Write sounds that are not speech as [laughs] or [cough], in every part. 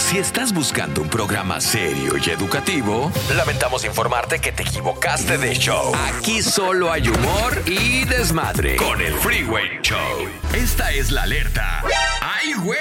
Si estás buscando un programa serio y educativo, lamentamos informarte que te equivocaste de show. Aquí solo hay humor y desmadre con el Freeway Show. Esta es la alerta. ¡Ay, güey!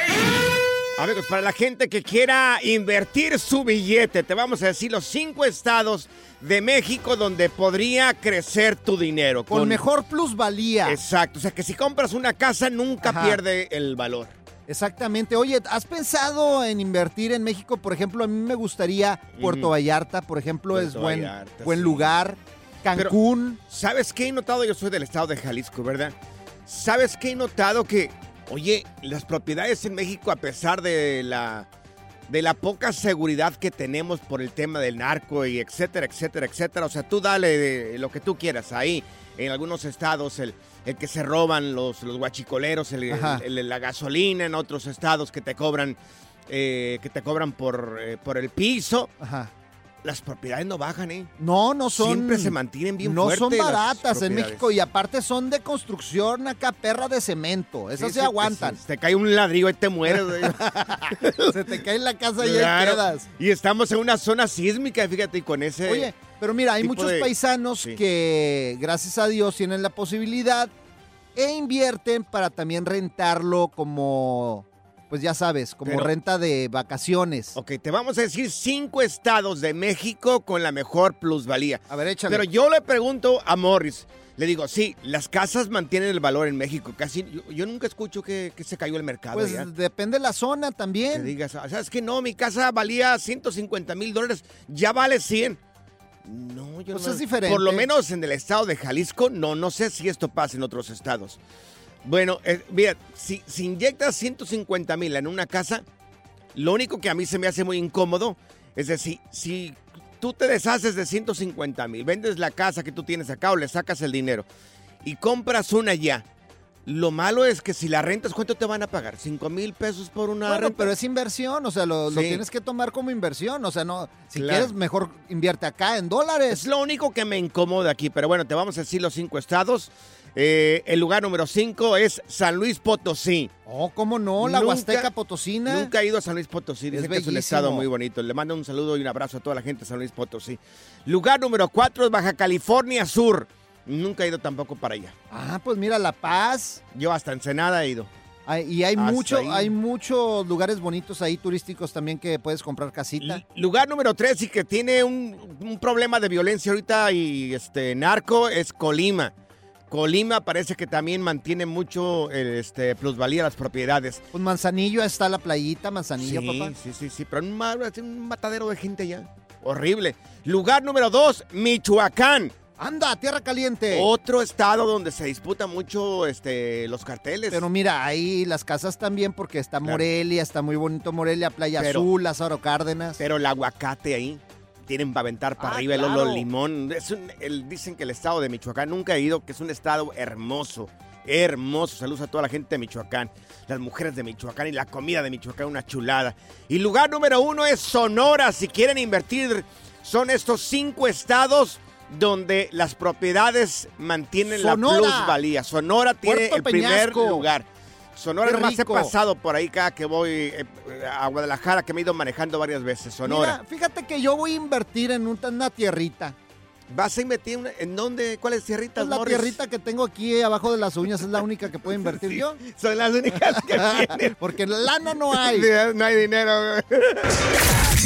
Amigos, para la gente que quiera invertir su billete, te vamos a decir los cinco estados de México donde podría crecer tu dinero. Con, mejor plusvalía. Exacto, o sea que si compras una casa nunca Ajá. pierde el valor. Exactamente. Oye, ¿has pensado en invertir en México? Por ejemplo, a mí me gustaría Puerto. Vallarta, por ejemplo, es buen, Vallarta, buen sí. lugar. Cancún. ¿Sabes qué he notado? Yo soy del estado de Jalisco, ¿verdad? ¿Sabes qué he notado? Que, oye, las propiedades en México, a pesar de la, de la poca seguridad que tenemos por el tema del narco y etcétera, etcétera, etcétera, o sea, tú dale de lo que tú quieras ahí. En algunos estados, el, el que se roban los, los guachicoleros, el- el- la gasolina, en otros estados que te cobran, eh, que te cobran por, eh, por el piso. Ajá. Las propiedades no bajan, ¿eh? No, no son. Siempre se mantienen bien No son baratas en. México y aparte son de construcción acá, perra de cemento. Esas Sí, se sí, aguantan. pues, te cae un ladrillo y te mueres. [laughs] Se te cae en la casa y ahí quedas. Y estamos en una zona sísmica, fíjate, y con ese... Oye, pero mira, hay muchos de- paisanos sí. que, gracias a Dios, tienen la posibilidad e invierten para también rentarlo como, pues ya sabes, como Pero- renta de vacaciones. Ok, te vamos a decir cinco estados de México con la mejor plusvalía. A ver, échale. Pero yo le pregunto a Morris, le digo, sí, las casas mantienen el valor en México. Casi, yo, yo nunca escucho que, que se cayó el mercado pues depende de la zona Que también. digas, "Ah, ¿sabes que No, mi casa valía 150 mil dólares, ya vale 100. No, yo Pues no. es diferente. Por lo menos en el estado de Jalisco, no, no sé si esto pasa en otros estados. Bueno, eh, mira, si, si inyectas 150 mil en una casa, lo único que a mí se me hace muy incómodo es decir, si tú te deshaces de 150 mil, vendes la casa que tú tienes acá o le sacas el dinero y compras una ya. Lo malo es que si la rentas, ¿cuánto te van a pagar? ¿5 mil pesos por una Bueno, renta? pero es inversión, o sea, lo, lo tienes que tomar como inversión. O sea, no, si Claro. quieres, mejor invierte acá en dólares. Es lo único que me incomoda aquí, pero bueno, te vamos a decir los cinco estados. Eh, el lugar número cinco es San Luis Potosí. Oh, ¿cómo no? La Nunca- Huasteca Potosina. Nunca he ido a San Luis Potosí. Dicen que es un estado muy bonito. Le mando un saludo y un abrazo a toda la gente de San Luis Potosí. Lugar número cuatro es Baja California Sur. Nunca he ido tampoco para allá. Ah, pues mira, La Paz. Yo hasta Ensenada he ido. Y hay Hasta mucho, ahí. hay muchos lugares bonitos ahí turísticos también que puedes comprar casita. L- Lugar número tres y que tiene un, un problema de violencia ahorita y este narco es Colima. Colima parece que también mantiene mucho este, plusvalía las propiedades. Pues Manzanillo está la playita, Manzanillo, sí, papá. sí, sí, sí, pero un, un matadero de gente allá. Horrible. Lugar número dos, Michoacán. Anda, tierra caliente. Otro estado donde se disputa mucho este, los carteles. Pero mira, ahí las casas también porque está Claro. Morelia, está muy bonito Morelia, Playa Pero- Azul, Lázaro Cárdenas. Pero el aguacate ahí tienen para aventar para Ah, arriba el claro. olo limón. Es un- el- dicen que el estado de Michoacán nunca he ido, que es un estado hermoso. Hermoso. Saludos a toda la gente de Michoacán. Las mujeres de Michoacán y la comida de Michoacán, una chulada. Y lugar número uno es Sonora. Si quieren invertir, son estos cinco estados donde las propiedades mantienen Sonora. la plusvalía. Sonora tiene Puerto el primer lugar. Sonora, además he pasado por ahí cada que voy eh, a Guadalajara, que me he ido manejando varias veces. Sonora. Mira, fíjate que yo voy a invertir en un- una tierrita. ¿Vas a invertir en dónde? ¿Cuáles tierritas, Es la Morris? tierrita que tengo aquí abajo de las uñas, es la única que puedo invertir [laughs] yo. Son las únicas que [laughs] tienen. Porque lana no hay. [laughs] No hay dinero.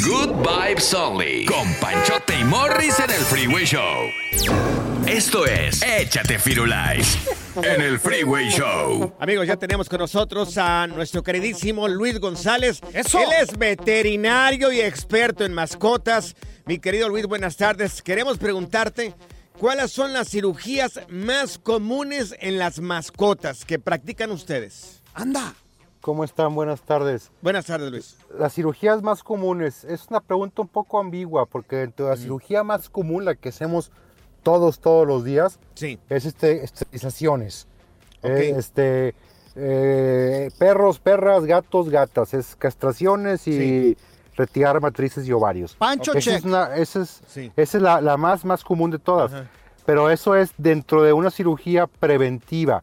Good Vibes Only. Con Panchote y Morris en el Freeway Show. Esto es Échate Firulais. En el Freeway Show. Amigos, ya tenemos con nosotros a nuestro queridísimo Luis González. ¡Eso! Él es veterinario y experto en mascotas. Mi querido Luis, buenas tardes. Queremos preguntarte, ¿cuáles son las cirugías más comunes en las mascotas que practican ustedes? Anda. ¿Cómo están? Buenas tardes. Buenas tardes, Luis. Las cirugías más comunes es una pregunta un poco ambigua porque dentro de la cirugía más común, la que hacemos todos, todos los días, Sí. es este, esterilizaciones. Eh, este, eh, perros, perras, gatos, gatas. Es castraciones y Sí. retirar matrices y ovarios. Pancho Esa check. es, una- esa es, esa es la, la más, más común de todas. Ajá. Pero eso es dentro de una cirugía preventiva.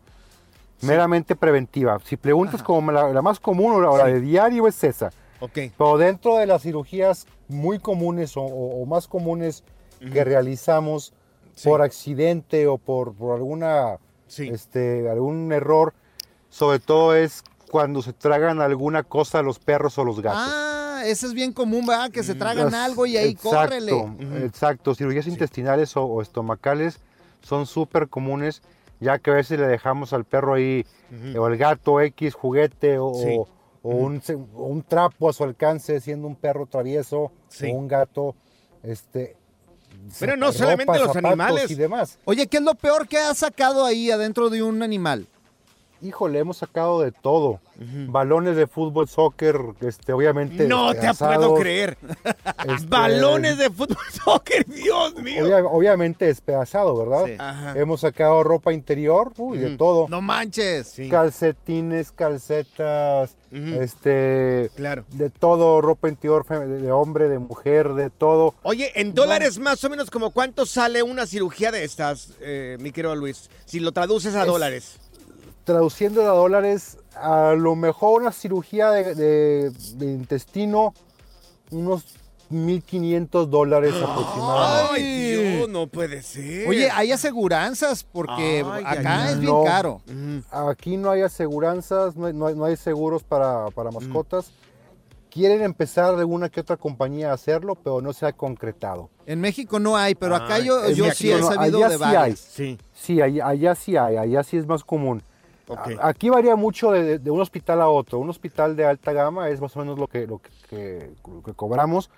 Meramente preventiva. Si preguntas como la, la más común o la, de diario es esa. Ok. Pero dentro de las cirugías muy comunes o, o- o más comunes que realizamos Sí. por accidente o por, por alguna, este, algún error, sobre todo es cuando se tragan alguna cosa a los perros o los gatos. Ah, ese es bien común, ¿verdad? Que se tragan Las- algo y ahí exacto, córrele. Exacto, cirugías intestinales o, o estomacales son súper comunes, ya que a veces le dejamos al perro ahí, o el gato X juguete, o, Sí. o- o un, trapo a su alcance, siendo un perro travieso, Sí. o un gato, este... Pero no ropa, solamente los zapatos animales. Y demás. Oye, ¿qué es lo peor que has sacado ahí adentro de un animal? Híjole, hemos sacado de todo. Balones de fútbol, soccer, este, obviamente. No te puedo creer. este, Balones de fútbol [laughs] soccer, Dios mío. Obvia- obviamente despedazado, ¿verdad? Sí. Ajá. Hemos sacado ropa interior, uy, de todo. No manches. Sí. Calcetines, calcetas, este, Claro. de todo, ropa interior de hombre, de mujer, de todo. Oye, en dólares más o menos como cuánto sale una cirugía de estas, eh, mi querido Luis, si lo traduces a Es- dólares. Traduciendo a dólares, a lo mejor una cirugía de, de- de intestino, unos 1.500 dólares aproximadamente. Ay, Dios, no puede ser. Oye, hay aseguranzas porque Ay, acá es bien no. caro. Aquí no hay aseguranzas, no hay, no hay- no hay seguros para, para mascotas. Quieren empezar de una que otra compañía a hacerlo, pero no se ha concretado. En México no hay, pero acá Ay, yo, sí he no, sabido allá de sí hay. Sí. Sí, allá, allá sí hay, allá sí es más común. Aquí varía mucho de, de un hospital a otro. Un hospital de alta gama es más o menos lo que, lo que, que- lo que cobramos.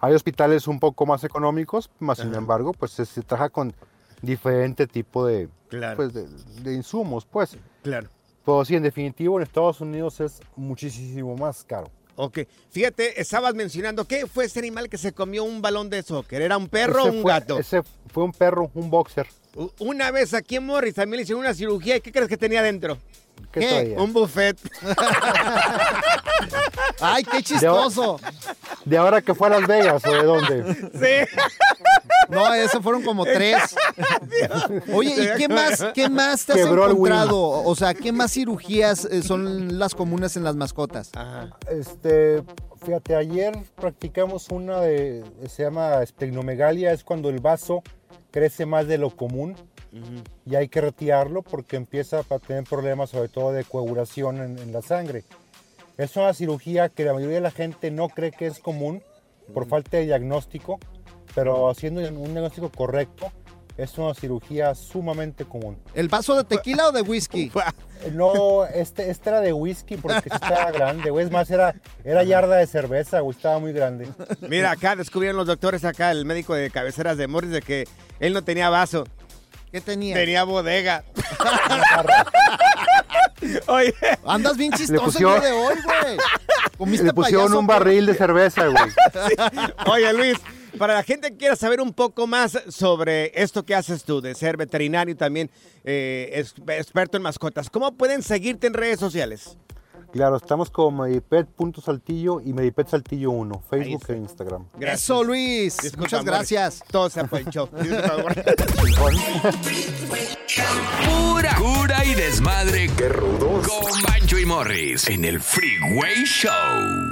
Hay hospitales un poco más económicos, más sin embargo, pues se, se trabaja con diferente tipo de, Claro. pues, de, de insumos, pues. Claro. Pero sí, en definitivo, en Estados Unidos es muchísimo más caro. Ok. Fíjate, estabas mencionando, ¿qué fue ese animal que se comió un balón de soccer? ¿Era un perro o un fue- gato? Ese fue un perro, un boxer. Una vez aquí en Morris también le hicieron una cirugía. ¿Y qué crees que tenía dentro? ¿Qué, ¿Qué? traía? Un buffet. [laughs] Ay, qué chistoso. ¿De ahora que fue a Las Vegas o de dónde? sí. No, esos fueron como tres. Oye, ¿y qué más, qué más te has Quebró encontrado? O sea, ¿qué más cirugías eh, son las comunes en las mascotas? Ajá. Este, fíjate, ayer practicamos una de, se llama esplenomegalia, es cuando el vaso crece más de lo común y hay que retirarlo porque empieza a tener problemas sobre todo de coagulación en, en la sangre. Es una cirugía que la mayoría de la gente no cree que es común por falta de diagnóstico, pero haciendo un diagnóstico correcto es una cirugía sumamente común. ¿El vaso de tequila o de whisky? [laughs] No, este, este era de whisky porque estaba grande, güey. Es más, era, era yarda de cerveza, güey. Estaba muy grande. Mira, acá descubrieron los doctores, acá el médico de cabeceras de Morris, de que él no tenía vaso, ¿Qué tenía? tenía bodega. [laughs] Oye, Andas bien chistoso pusieron- el día de hoy, güey. ¿Comiste Le pusieron payaso, un barril de cerveza, güey. [laughs] oye Luis, para la gente que quiera saber un poco más sobre esto que haces tú, de ser veterinario y también eh, experto en mascotas, ¿cómo pueden seguirte en redes sociales? Claro, estamos como medipet.saltillo y medipet saltillo 1, Facebook e Instagram. Eso, Luis. Disculpa, Muchas amor. gracias. Todo se amor. [laughs] Pura cura y desmadre. ¡Qué rudos! Con Bancho y Morris en el Freeway Show.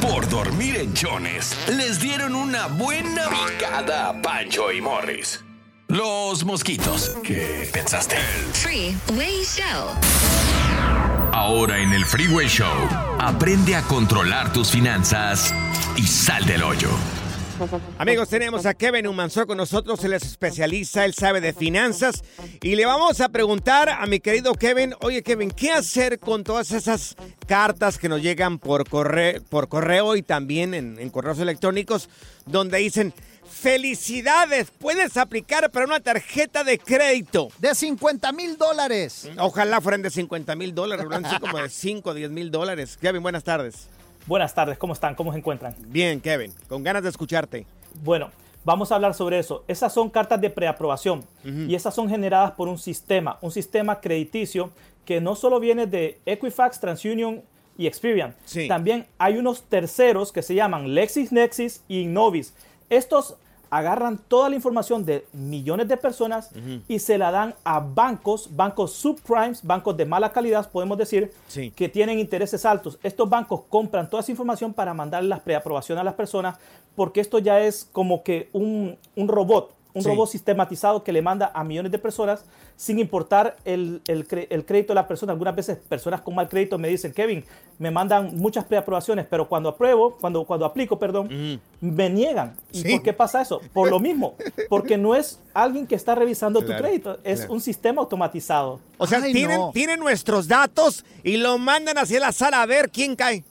Por dormir en chones, les dieron una buena picada a Pancho y Morris. Los mosquitos. ¿Qué pensaste? Freeway Show. Ahora en el Freeway Show, aprende a controlar tus finanzas y sal del hoyo. Amigos, tenemos a Kevin Humansor con nosotros, él es especialista, él sabe de finanzas y le vamos a preguntar a mi querido Kevin, oye Kevin, ¿qué hacer con todas esas cartas que nos llegan por correo, por correo y también en, en correos electrónicos donde dicen, felicidades, puedes aplicar para una tarjeta de crédito? De 50 mil dólares. Ojalá fueran de 50 mil dólares, ¿verdad? Así como de 5 o 10 mil dólares. Kevin, buenas tardes. Buenas tardes, ¿cómo están? ¿Cómo se encuentran? Bien, Kevin, con ganas de escucharte. Bueno, vamos a hablar sobre eso. Esas son cartas de preaprobación y esas son generadas por un sistema, un sistema crediticio que no solo viene de Equifax, TransUnion y Experian. Sí. También hay unos terceros que se llaman LexisNexis y Innovis. Estos agarran toda la información de millones de personas y se la dan a bancos, bancos subprimes, bancos de mala calidad, podemos decir, Sí. que tienen intereses altos. Estos bancos compran toda esa información para mandarle las preaprobaciones a las personas, porque esto ya es como que un, un robot, un Sí. robot sistematizado que le manda a millones de personas sin importar el, el crédito de la persona. Algunas veces personas con mal crédito me dicen, Kevin, me mandan muchas preaprobaciones, pero cuando apruebo, cuando, cuando aplico, perdón, me niegan. ¿Y Sí. por qué pasa eso? Por lo mismo, [laughs] porque no es alguien que está revisando Claro, tu crédito, es claro. un sistema automatizado. O sea, Ay, tienen, no. tienen nuestros datos y lo mandan hacia la sala a ver quién cae.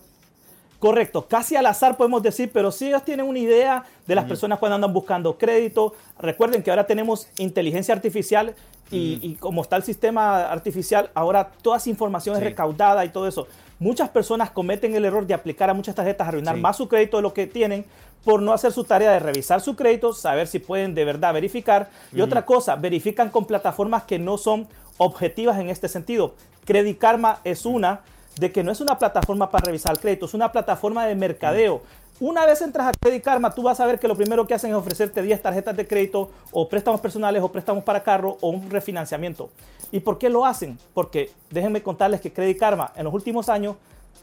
Correcto, casi al azar podemos decir, pero sí ellos tienen una idea de las personas cuando andan buscando crédito. Recuerden que ahora tenemos inteligencia artificial y, y como está el sistema artificial, ahora toda esa información Sí. es recaudada y todo eso. Muchas personas cometen el error de aplicar a muchas tarjetas, arruinar Sí. más su crédito de lo que tienen por no hacer su tarea de revisar su crédito, saber si pueden de verdad verificar. Y otra cosa, verifican con plataformas que no son objetivas en este sentido. Credit Karma es una de que no es una plataforma para revisar el crédito, es una plataforma de mercadeo. Una vez entras a Credit Karma, tú vas a ver que lo primero que hacen es ofrecerte 10 tarjetas de crédito o préstamos personales o préstamos para carro o un refinanciamiento. ¿Y por qué lo hacen? Porque déjenme contarles que Credit Karma en los últimos años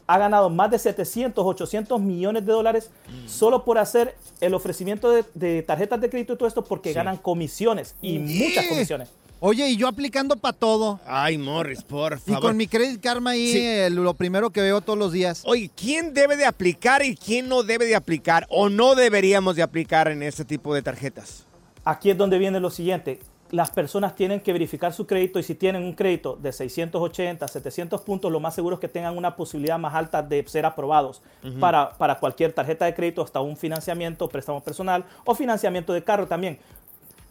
ha ganado más de 700, 800 millones de dólares solo por hacer el ofrecimiento de, de tarjetas de crédito y todo esto porque ganan comisiones y muchas comisiones. Oye, y yo aplicando para todo. Ay, Morris, por Y favor. con mi Credit Karma ahí, Sí. eh, lo primero que veo todos los días. Oye, ¿quién debe de aplicar y quién no debe de aplicar o no deberíamos de aplicar en este tipo de tarjetas? Aquí es donde viene lo siguiente. Las personas tienen que verificar su crédito y si tienen un crédito de 680, 700 puntos, lo más seguro es que tengan una posibilidad más alta de ser aprobados para, para cualquier tarjeta de crédito, hasta un financiamiento, préstamo personal o financiamiento de carro también.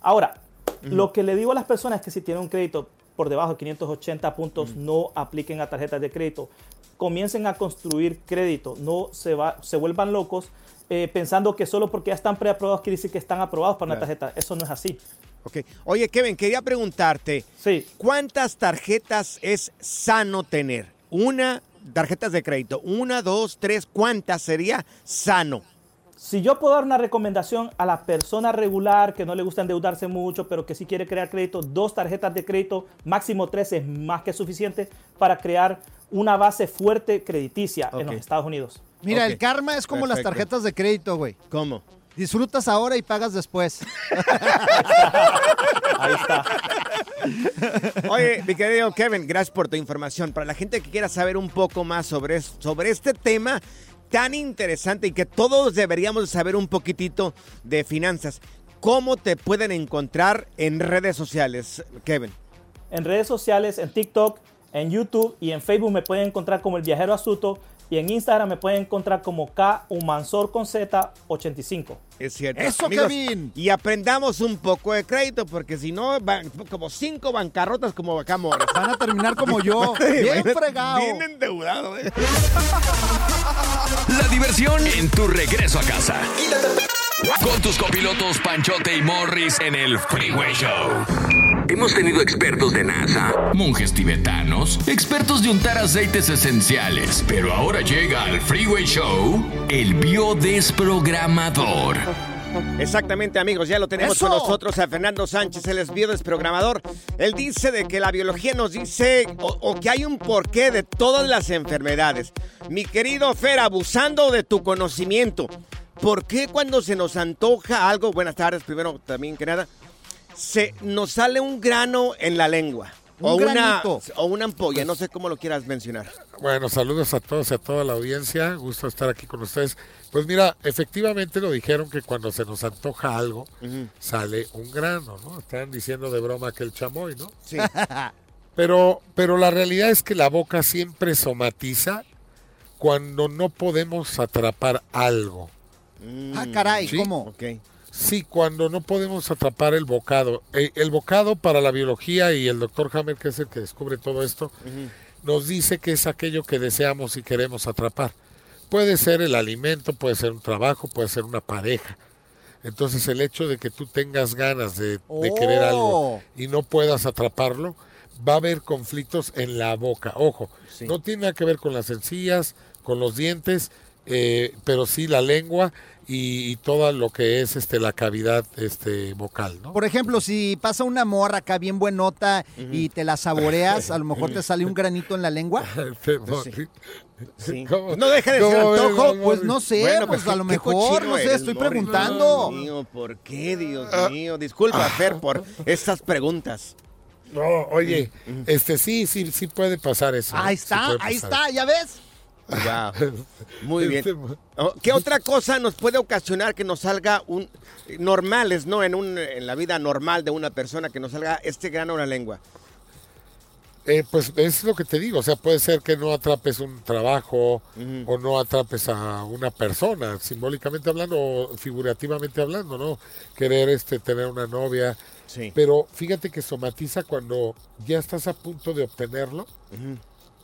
Ahora, lo que le digo a las personas es que si tienen un crédito por debajo de 580 puntos, no apliquen a tarjetas de crédito. Comiencen a construir crédito, no se, va, se vuelvan locos eh, pensando que solo porque ya están preaprobados quiere decir que están aprobados para una Claro. tarjeta. Eso no es así. Ok. Oye, Kevin, quería preguntarte, Sí. ¿cuántas tarjetas es sano tener? Una, tarjetas de crédito, una, dos, tres, ¿cuántas sería sano? Si yo puedo dar una recomendación a la persona regular que no le gusta endeudarse mucho, pero que sí quiere crear crédito, dos tarjetas de crédito, máximo tres es más que suficiente para crear una base fuerte crediticia en los. Estados Unidos. Mira, el karma es como las tarjetas de crédito, güey. ¿Cómo? Disfrutas ahora y pagas después. [laughs] Ahí está. Oye, mi querido Kevin, gracias por tu información. Para la gente que quiera saber un poco más sobre, sobre este tema tan interesante y que todos deberíamos saber un poquitito de finanzas, ¿cómo te pueden encontrar en redes sociales, Kevin? En redes sociales, en TikTok, en YouTube y en Facebook me pueden encontrar como el viajero astuto y en Instagram me pueden encontrar como K Humansor con Z 85. Es cierto. ¡Eso, Kevin! Y aprendamos un poco de crédito, porque si no, van como cinco bancarrotas como Bacamores. Van a terminar como yo, [laughs] bien fregado. Bien endeudado, ¿eh? [laughs] La diversión en tu regreso a casa. Con tus copilotos Panchote y Morris en el Freeway Show. Hemos tenido expertos de NASA, monjes tibetanos, expertos de untar aceites esenciales, pero ahora llega al Freeway Show el biodesprogramador. Exactamente, amigos, ya lo tenemos ¡Eso! con nosotros a Fernando Sánchez, el es biodesprogramador. Él dice de que la biología nos dice o, o que hay un porqué de todas las enfermedades. Mi querido Fer, abusando de tu conocimiento, ¿por qué cuando se nos antoja algo, buenas tardes primero también que nada, se nos sale un grano en la lengua? Un o, una, granito. o una ampolla, no sé cómo lo quieras mencionar. Bueno, saludos a todos y a toda la audiencia. Gusto estar aquí con ustedes. Pues mira, efectivamente lo dijeron que cuando se nos antoja algo, sale un grano, ¿no? Estaban diciendo de broma que el chamoy, ¿no? Sí. [laughs] Pero, pero la realidad es que la boca siempre somatiza cuando no podemos atrapar algo. Ah, caray, Sí. ¿cómo? Ok. Sí, cuando no podemos atrapar el bocado. Eh, el bocado para la biología y el doctor Hammer, que es el que descubre todo esto, nos dice que es aquello que deseamos y queremos atrapar. Puede ser el alimento, puede ser un trabajo, puede ser una pareja. Entonces el hecho de que tú tengas ganas de, de querer algo Oh. y no puedas atraparlo, va a haber conflictos en la boca. Ojo, Sí. no tiene nada que ver con las encías, con los dientes, eh, pero sí la lengua y, y todo lo que es este la cavidad este vocal, ¿no? Por ejemplo, si pasa una morra acá bien buenota y te la saboreas, a lo mejor te sale un [laughs] granito en la lengua. [laughs] Sí. [laughs] ¿Cómo- Pues No deja de ser antojo. Pues no sé, Bueno, pues qué- a lo mejor, no sé, eres, estoy Morris. preguntando. Dios mío, ¿por qué, Dios Ah. mío? Disculpa, Fer, por estas preguntas. No, oye, este sí, sí, sí puede pasar eso. Ahí. Sí está, ahí está, ¿ya ves? Wow. Muy [laughs] bien. Oh, ¿Qué otra cosa nos puede ocasionar que nos salga un normales, no en un en la vida normal de una persona que nos salga este grano en la lengua? Eh, pues es lo que te digo, o sea, puede ser que no atrapes un trabajo o no atrapes a una persona, simbólicamente hablando o figurativamente hablando, ¿no? Querer este tener una novia, Sí. pero fíjate que somatiza cuando ya estás a punto de obtenerlo y,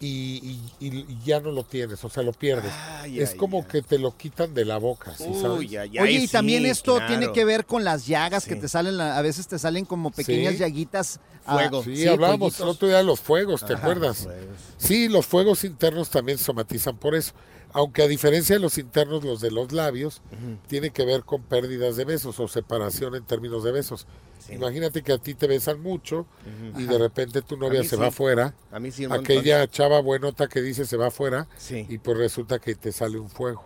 y- y- y ya no lo tienes, o sea, lo pierdes. Ay, es ay, como ay. que te lo quitan de la boca, ¿sí sabes? Oye, y sí, también esto claro. tiene que ver con las llagas que te salen, a veces te salen como pequeñas Sí. llaguitas. ah, Fuego. Sí, hablábamos el otro día de los fuegos, ¿te acuerdas? Sí, los fuegos internos también somatizan por eso. Aunque a diferencia de los internos, los de los labios, tiene que ver con pérdidas de besos o separación en términos de besos. Imagínate que a ti te besan mucho y de repente tu novia se sí. va afuera. A mí sí un montón. Aquella chava buenota que dice se va afuera y pues resulta que te sale un fuego.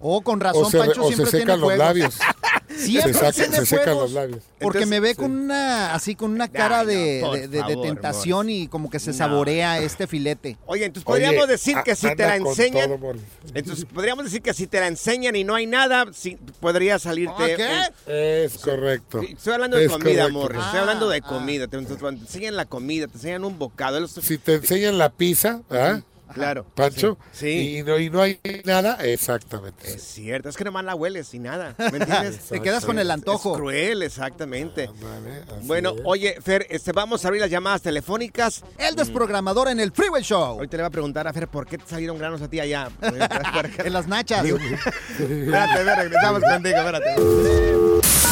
Oh, con razón, O se, Pancho o se siempre tiene secan los labios. [laughs] Siempre se saca- tiene se secan fuegos, los labios. Porque Entonces, me ve sí. con una, así con una cara Ay, no, de, tentación y como que se No. saborea este filete. Oye, entonces Oye, podríamos decir que a- si te la enseñan, entonces podríamos decir que si te la enseñan y no hay nada, sí, podría salirte. ¿Ah, qué? Es correcto. Sí, Estoy hablando de Es comida, correcto. Morris. Estoy Ah, hablando de ah. comida. Te, te- te enseñan la comida, te enseñan un bocado. Si te enseñan la pizza, ¿ah? Claro. Pancho, Sí. Y, no, y no hay nada, exactamente. Es cierto, es que nomás la hueles y nada. ¿Me entiendes? [laughs] Te quedas con el Es antojo. cruel, exactamente. Ándale, así Bueno, es. oye, Fer, este, vamos a abrir las llamadas telefónicas. El desprogramador en el Freeway Show. Ahorita le voy a preguntar a Fer por qué te salieron granos a ti allá. [laughs] En las nachas. [laughs] espérate, Fer, regresamos contigo, espérate.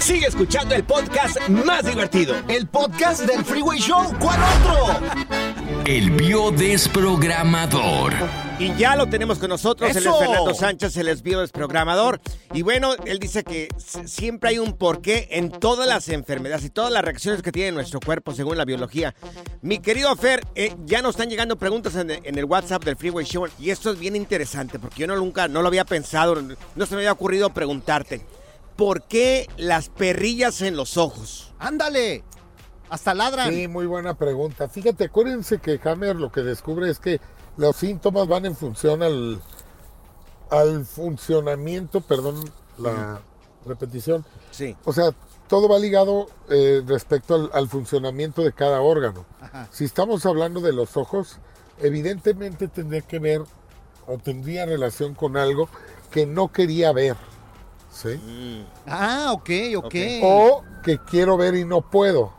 Sigue escuchando el podcast más divertido. El podcast del Freeway Show. ¿Cuál otro? El biodesprogramador. Y ya lo tenemos con nosotros, él es ¡Eso! Fernando Sánchez, el es biodesprogramador. Y bueno, él dice que siempre hay un porqué en todas las enfermedades y todas las reacciones que tiene nuestro cuerpo según la biología. Mi querido Fer, eh, ya nos están llegando preguntas en el, en el WhatsApp del Freeway Show y esto es bien interesante porque yo no, nunca, no lo había pensado, no se me había ocurrido preguntarte. ¿Por qué las perrillas en los ojos? Ándale. Hasta ladran. Sí, muy buena pregunta. Fíjate, acuérdense que Hammer lo que descubre es que los síntomas van en función al, al funcionamiento, perdón la repetición. Sí. O sea, todo va ligado eh, respecto al, al funcionamiento de cada órgano. Ajá. Si estamos hablando de los ojos, evidentemente tendría que ver o tendría relación con algo que no quería ver. ¿Sí? Ah, ok, ok. Ok. O que quiero ver y no puedo.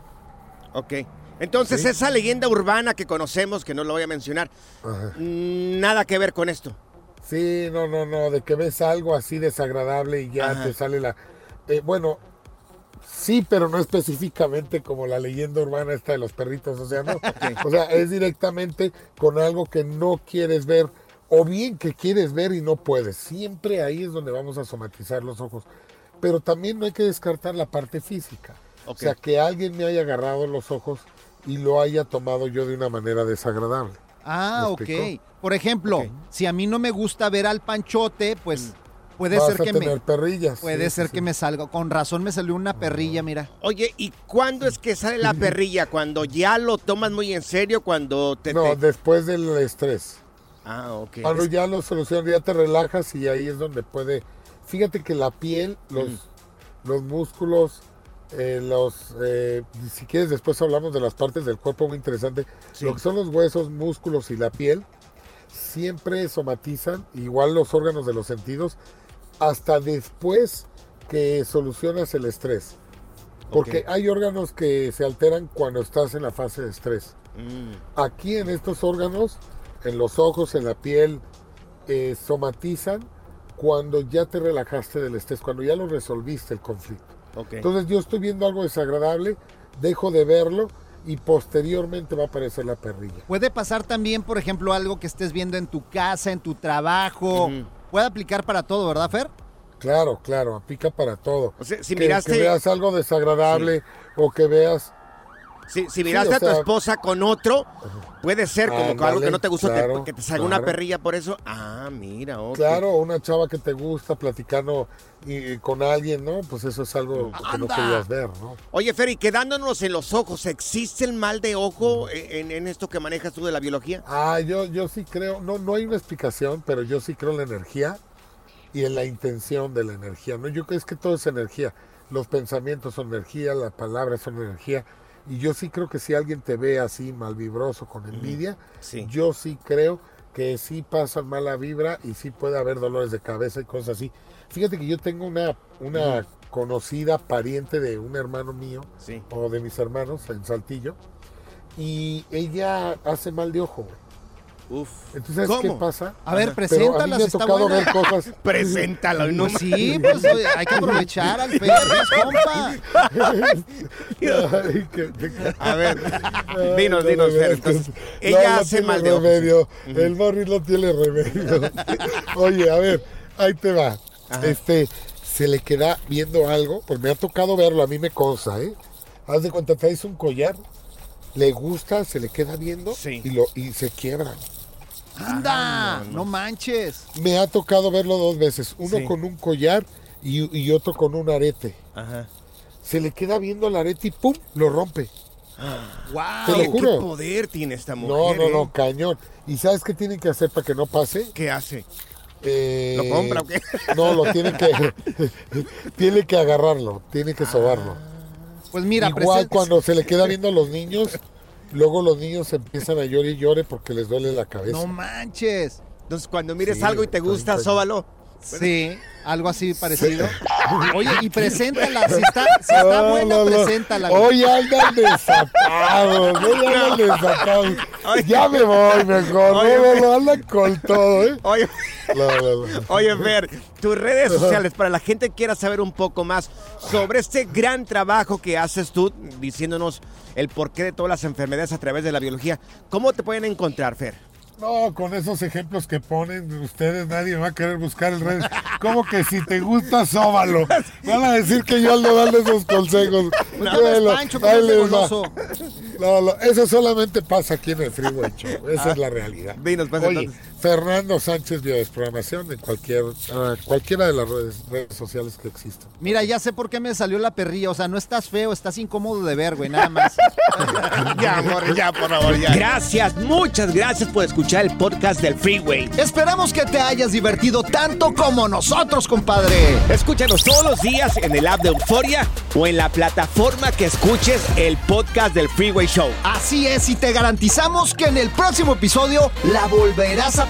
Ok. Entonces, Sí. esa leyenda urbana que conocemos, que no lo voy a mencionar, Ajá. mm, nada que ver con esto. Sí, no, no, no, de que ves algo así desagradable y ya Ajá. te sale la... eh, bueno, sí, pero no específicamente como la leyenda urbana esta de los perritos, o sea, no. [laughs] O sea, es directamente con algo que no quieres ver o bien que quieres ver y no puedes. Siempre ahí es donde vamos a somatizar los ojos. Pero también no hay que descartar la parte física. O sea, que alguien me haya agarrado los ojos y lo haya tomado yo de una manera desagradable. Ah, ¿Me ok. explicó? Por ejemplo, si a mí no me gusta ver al panchote, pues puede Vas ser a que tener me perrillas. puede sí, ser sí, que me salga. Con razón me salió una perrilla, mira. Oye, ¿y cuándo es que sale la [laughs] perrilla? ¿Cuando ya lo tomas muy en serio? ¿Cuando te...? No, te- después del estrés. Ah, ok. Cuando ya lo solucionas, ya te relajas y ahí es donde puede. Fíjate que la piel, los, los músculos, eh, los. eh, si quieres, después hablamos de las partes del cuerpo muy interesante. Sí. Lo que son los huesos, músculos y la piel, siempre somatizan, igual los órganos de los sentidos, hasta después que solucionas el estrés. Porque hay órganos que se alteran cuando estás en la fase de estrés. Mm, Aquí en estos órganos, en los ojos, en la piel, eh, somatizan cuando ya te relajaste del estrés, cuando ya lo resolviste el conflicto. Entonces yo estoy viendo algo desagradable, dejo de verlo y posteriormente va a aparecer la perrilla. Puede pasar también, por ejemplo, algo que estés viendo en tu casa, en tu trabajo. Puede aplicar para todo, ¿verdad, Fer? Claro, claro, aplica para todo. O sea, si que, miraste- que veas algo desagradable o que veas... Si, si miraste o a tu esposa con otro, puede ser como que algo que no te gustó, te- claro, que te salga una perrilla por eso. Ah, mira, ok. Claro, una chava que te gusta platicando y, y con alguien, ¿no? Pues eso es algo que no querías ver, ¿no? Oye, Fer, y quedándonos en los ojos, ¿existe el mal de ojo en, en esto que manejas tú de la biología? Ah, yo, yo sí creo, no, no hay una explicación, pero yo sí creo en la energía y en la intención de la energía. ¿no? Yo creo es que todo es energía. Los pensamientos son energía, las palabras son energía. Y yo sí creo que si alguien te ve así malvibroso, con envidia, Sí. yo sí creo que sí pasan mala vibra y sí puede haber dolores de cabeza y cosas así. Fíjate que yo tengo una, una conocida pariente de un hermano mío Sí. o de mis hermanos en Saltillo y ella hace mal de ojo, güey. Uf. Entonces, ¿sabes ¿Cómo? qué pasa? A ver, Pero a mí preséntalas, me ha está tocado buena. ver cosas. [laughs] Preséntalo, no Pues sí, pues oye, hay que aprovechar al es compa. [laughs] Ay, qué- qué- A ver, dinos, no, dinos, no, Fer. no, Entonces, no, ella no hace mal de ojos. remedio. El Morris no tiene remedio. Oye, a ver, ahí te va. Este, se le queda viendo algo, pues me ha tocado verlo, a mí me consta, ¿eh? Haz de cuenta, traes un collar, le gusta, se le queda viendo Sí. y, lo, y se quiebra. Anda, no, manches. Me ha tocado verlo dos veces, uno Sí. con un collar y, y otro con un arete. Ajá. Se le queda viendo el arete y ¡pum! lo rompe. Wow, Te lo qué poder tiene esta No, mujer. no, ¿eh? no, cañón. ¿Y sabes qué tienen que hacer para que no pase? ¿Qué hace? Eh, ¿Lo compra o qué? [laughs] No, lo tiene que [laughs] tiene que agarrarlo, tiene que sobarlo. Pues mira, Igual cuando se le queda viendo a los niños, luego los niños empiezan a llorar y llore porque les duele la cabeza. No manches. Entonces, cuando mires Sí, algo y te gusta, ahorita- Sí, algo así parecido. [laughs] Oye, y preséntala, si está, [laughs] si está No, buena, no, no. preséntala. Hoy andan desatados, hoy andan desatados. Oye. Ya me voy mejor, Oye, no, no, andan con todo, ¿eh? Oye, oye, Fer, tus redes sociales, para la gente que quiera saber un poco más sobre este gran trabajo que haces tú, diciéndonos el porqué de todas las enfermedades a través de la biología, ¿cómo te pueden encontrar, Fer? No, con esos ejemplos que ponen ustedes, nadie va a querer buscar el red. Como que si te gusta, sóbalo. Van a decir que yo ando dando esos consejos. [laughs] No Pancho. No, no, eso solamente pasa aquí en el Freeway Show. Esa es la realidad. Dinos, pues, Oye, entonces. Fernando Sánchez Biodesprogramación en cualquier, cualquiera de las redes, redes sociales que existan. Mira, ya sé por qué me salió la perrilla. O sea, no estás feo, estás incómodo de ver, güey, nada más. [laughs] Ya, amor, ya, por favor, ya. Gracias, muchas gracias por escuchar el podcast del Freeway. Esperamos que te hayas divertido tanto como nosotros, compadre. Escúchanos todos los días en el app de Euforia o en la plataforma que escuches el podcast del Freeway Show. Así es, y te garantizamos que en el próximo episodio la volverás a